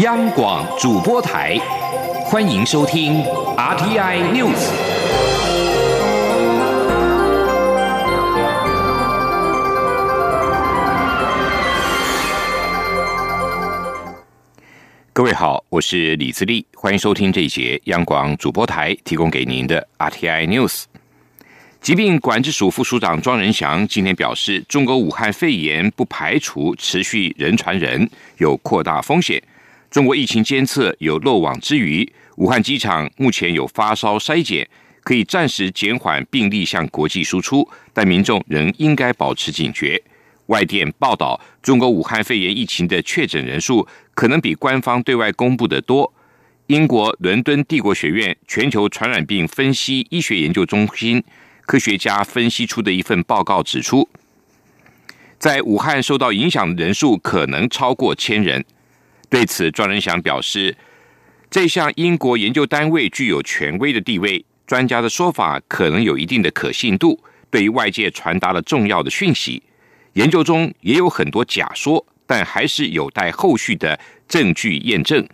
央广主播台，欢迎收听 RTI News。各位好，我是李自立，欢迎收听这一节央广主播台提供给您的 RTI News。疾病管制署副署长庄仁祥今天表示，中国武汉肺炎不排除持续人传人，有扩大风险。中国疫情监测有漏网之鱼，武汉机场目前有发烧筛检，可以暂时减缓病例向国际输出，但民众仍应该保持警觉。外电报道，中国武汉肺炎疫情的确诊人数可能比官方对外公布的多。英国伦敦帝国学院全球传染病分析医学研究中心科学家分析出的一份报告指出，在武汉受到影响的人数可能超过千人。对此，庄仁祥表示，这项英国研究单位具有权威的地位，专家的说法可能有一定的可信度，对于外界传达了重要的讯息。研究中也有很多假说，但还是有待后续的证据验证。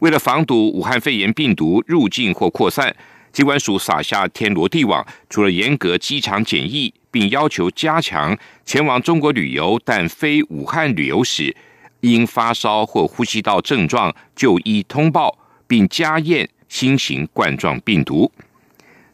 为了防堵武汉肺炎病毒入境或扩散，机关署撒下天罗地网，除了严格机场检疫，并要求加强前往中国旅游但非武汉旅游史。因发烧或呼吸道症状就医通报，并加验新型冠状病毒。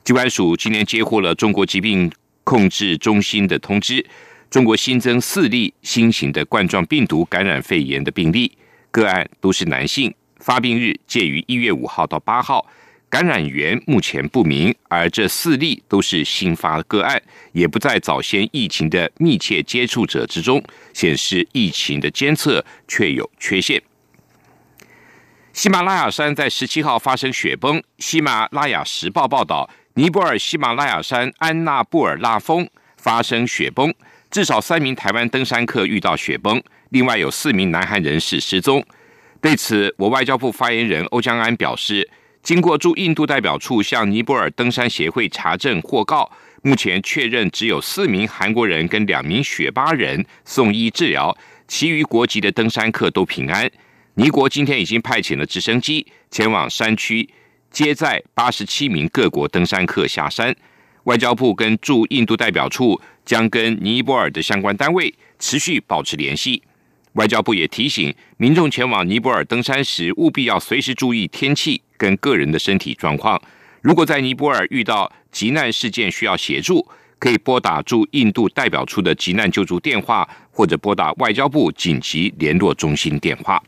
机关署今天接获了中国疾病控制中心的通知，中国新增四例新型的冠状病毒感染肺炎的病例，个案都是男性，发病日介于一月五号到八号。感染源目前不明，而这四例都是新发个案，也不在早先疫情的密切接触者之中，显示疫情的监测确有缺陷。喜马拉雅山在十七号发生雪崩，喜马拉雅时报报道，尼泊尔喜马拉雅山安纳布尔拉峰发生雪崩，至少三名台湾登山客遇到雪崩，另外有四名南韩人士失踪。对此，我外交部发言人欧江安表示。经过驻印度代表处向尼泊尔登山协会查证获告，目前确认只有四名韩国人跟两名雪巴人送医治疗，其余国籍的登山客都平安。尼国今天已经派遣了直升机前往山区接载八十七名各国登山客下山。外交部跟驻印度代表处将跟尼泊尔的相关单位持续保持联系。外交部也提醒民众前往尼泊尔登山时，务必要随时注意天气。跟个人的身体状况，如果在尼泊尔遇到急难事件需要协助，可以拨打驻印度代表处的急难救助电话，或者拨打外交部紧急联络中心电话。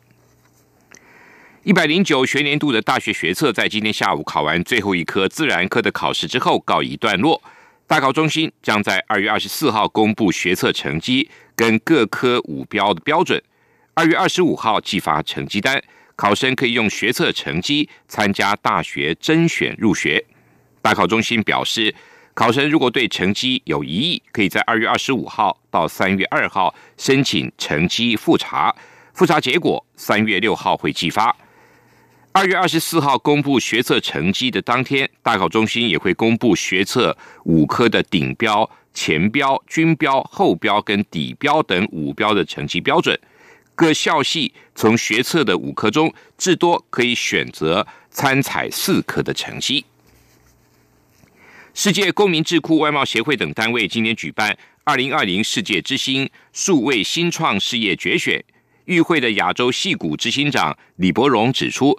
一百零九学年度的大学学测在今天下午考完最后一科自然科的考试之后告一段落，大考中心将在二月二十四号公布学测成绩跟各科五标的标准，二月二十五号寄发成绩单。考生可以用学测成绩参加大学甄选入学。大考中心表示，考生如果对成绩有疑义，可以在二月二十五号到三月二号申请成绩复查，复查结果三月六号会寄发。二月二十四号公布学测成绩的当天，大考中心也会公布学测五科的顶标、前标、均标、后标跟底标等五标的成绩标准。各校系从学测的五科中，至多可以选择参采四科的成绩。世界公民智库外贸协会等单位今年举办二零二零世界之星数位新创事业决选，与会的亚洲戏股执行长李伯荣指出，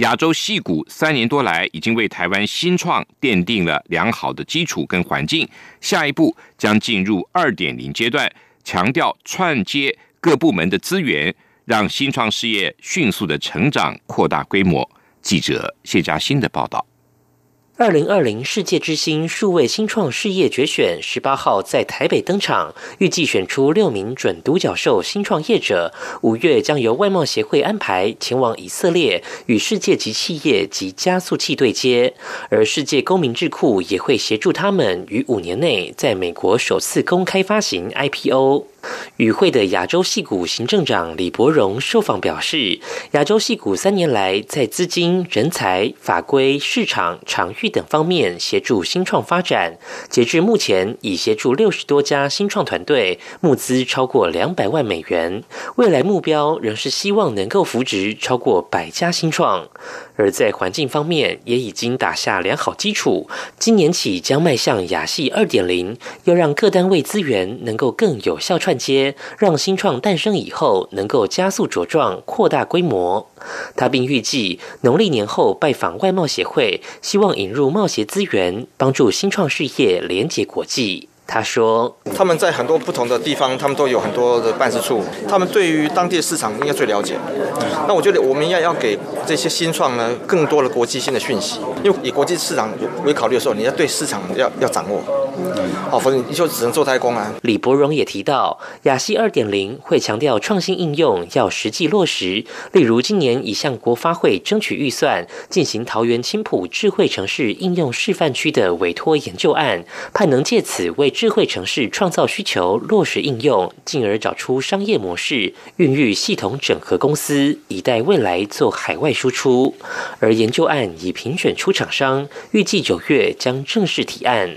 亚洲戏股三年多来已经为台湾新创奠定了良好的基础跟环境，下一步将进入二点零阶段，强调串接。各部门的资源，让新创事业迅速的成长、扩大规模。记者谢佳欣的报道。二零二零世界之星数位新创事业决选十八号在台北登场，预计选出六名准独角兽新创业者。五月将由外贸协会安排前往以色列与世界级企业及加速器对接，而世界公民智库也会协助他们于五年内在美国首次公开发行 IPO。与会的亚洲戏股行政长李伯荣受访表示，亚洲戏股三年来在资金、人才、法规、市场、场域等方面协助新创发展。截至目前，已协助六十多家新创团队募资超过两百万美元。未来目标仍是希望能够扶植超过百家新创。而在环境方面，也已经打下良好基础。今年起将迈向亚系二点零，要让各单位资源能够更有效串接，让新创诞生以后能够加速茁壮、扩大规模。他并预计农历年后拜访外贸协会，希望引入贸协资源，帮助新创事业连接国际。他说：“他们在很多不同的地方，他们都有很多的办事处，他们对于当地的市场应该最了解。那我觉得我们要要给这些新创呢更多的国际性的讯息，因为以国际市场为考虑的时候，你要对市场要要掌握。哦，否则你就只能做代工啊。”李伯荣也提到，亚细二点零会强调创新应用要实际落实，例如今年已向国发会争取预算，进行桃园青浦智慧城市应用示范区的委托研究案，盼能借此为。智慧城市创造需求，落实应用，进而找出商业模式，孕育系统整合公司，以待未来做海外输出。而研究案已评选出厂商，预计九月将正式提案。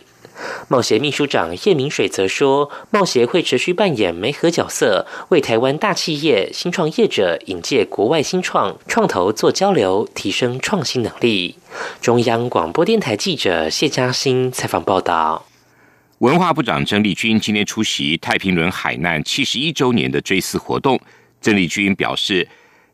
贸协秘书长叶明水则说，贸协会持续扮演媒合角色，为台湾大企业、新创业者引介国外新创创投做交流，提升创新能力。中央广播电台记者谢嘉欣采访报道。文化部长郑丽君今天出席太平轮海难七十一周年的追思活动。郑丽君表示，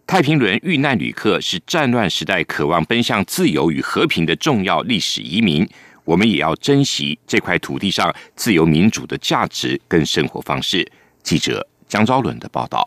太平轮遇难旅客是战乱时代渴望奔向自由与和平的重要历史移民，我们也要珍惜这块土地上自由民主的价值跟生活方式。记者江昭伦的报道。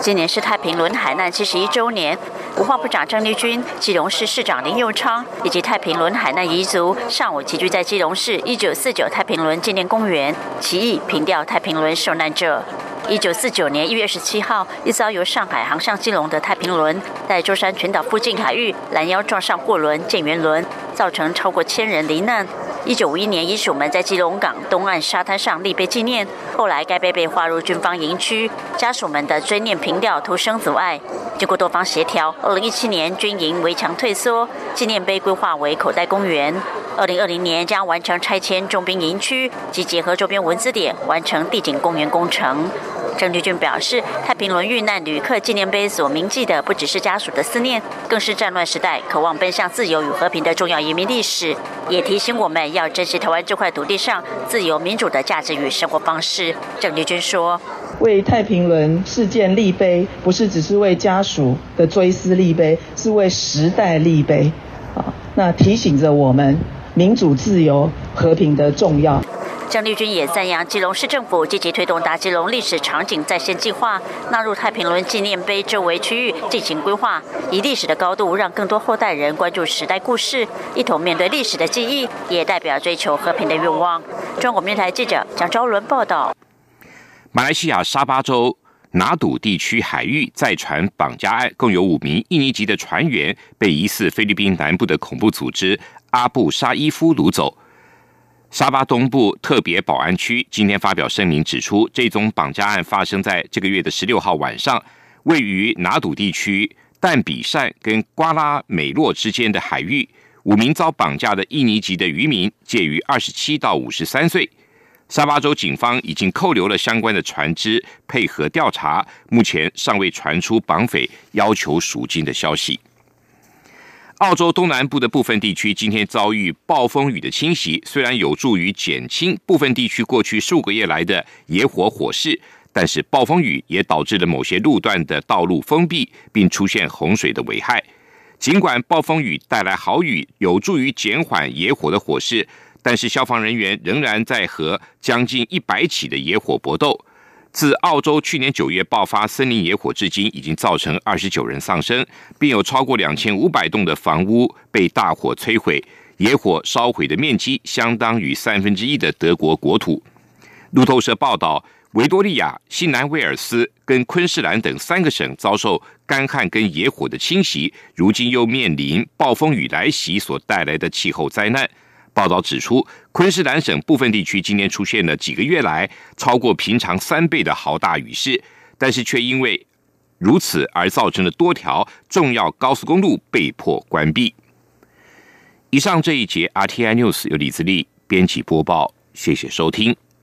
今年是太平轮海难七十一周年，文化部长郑丽君、基隆市市长林佑昌以及太平轮海难遗族上午齐聚在基隆市一九四九太平轮纪念公园，起义凭吊太平轮受难者。一九四九年一月十七号，一艘由上海航向基隆的太平轮，在舟山群岛附近海域拦腰撞上货轮建元轮，造成超过千人罹难。一九五一年，遗属们在基隆港东岸沙滩上立碑纪念。后来，该碑被划入军方营区，家属们的追念凭吊徒生阻碍。经过多方协调，二零一七年军营围墙退缩，纪念碑规划为口袋公园。二零二零年将完成拆迁重兵营区，及结合周边文字点，完成地景公园工程。郑丽君表示，太平轮遇难旅客纪念碑所铭记的，不只是家属的思念，更是战乱时代渴望奔向自由与和平的重要移民历史，也提醒我们要珍惜台湾这块土地上自由民主的价值与生活方式。郑丽君说：“为太平轮事件立碑，不是只是为家属的追思立碑，是为时代立碑。啊，那提醒着我们民主、自由、和平的重要。”张丽君也赞扬基隆市政府积极推动大基隆历史场景再现计划，纳入太平轮纪念碑周围区域进行规划，以历史的高度让更多后代人关注时代故事，一同面对历史的记忆，也代表追求和平的愿望。中国面台记者蒋昭伦报道。马来西亚沙巴州拿赌地区海域再传绑架案，共有五名印尼籍的船员被疑似菲律宾南部的恐怖组织阿布沙伊夫掳走。沙巴东部特别保安区今天发表声明指出，这宗绑架案发生在这个月的十六号晚上，位于拿赌地区但比善跟瓜拉美洛之间的海域。五名遭绑架的印尼籍的渔民介于二十七到五十三岁。沙巴州警方已经扣留了相关的船只，配合调查，目前尚未传出绑匪要求赎金的消息。澳洲东南部的部分地区今天遭遇暴风雨的侵袭，虽然有助于减轻部分地区过去数个月来的野火火势，但是暴风雨也导致了某些路段的道路封闭，并出现洪水的危害。尽管暴风雨带来好雨，有助于减缓野火的火势，但是消防人员仍然在和将近一百起的野火搏斗。自澳洲去年九月爆发森林野火至今，已经造成二十九人丧生，并有超过两千五百栋的房屋被大火摧毁。野火烧毁的面积相当于三分之一的德国国土。路透社报道，维多利亚、新南威尔斯跟昆士兰等三个省遭受干旱跟野火的侵袭，如今又面临暴风雨来袭所带来的气候灾难。报道指出，昆士兰省部分地区今年出现了几个月来超过平常三倍的豪大雨势，但是却因为如此而造成了多条重要高速公路被迫关闭。以上这一节 RTI News 由李自立编辑播报，谢谢收听。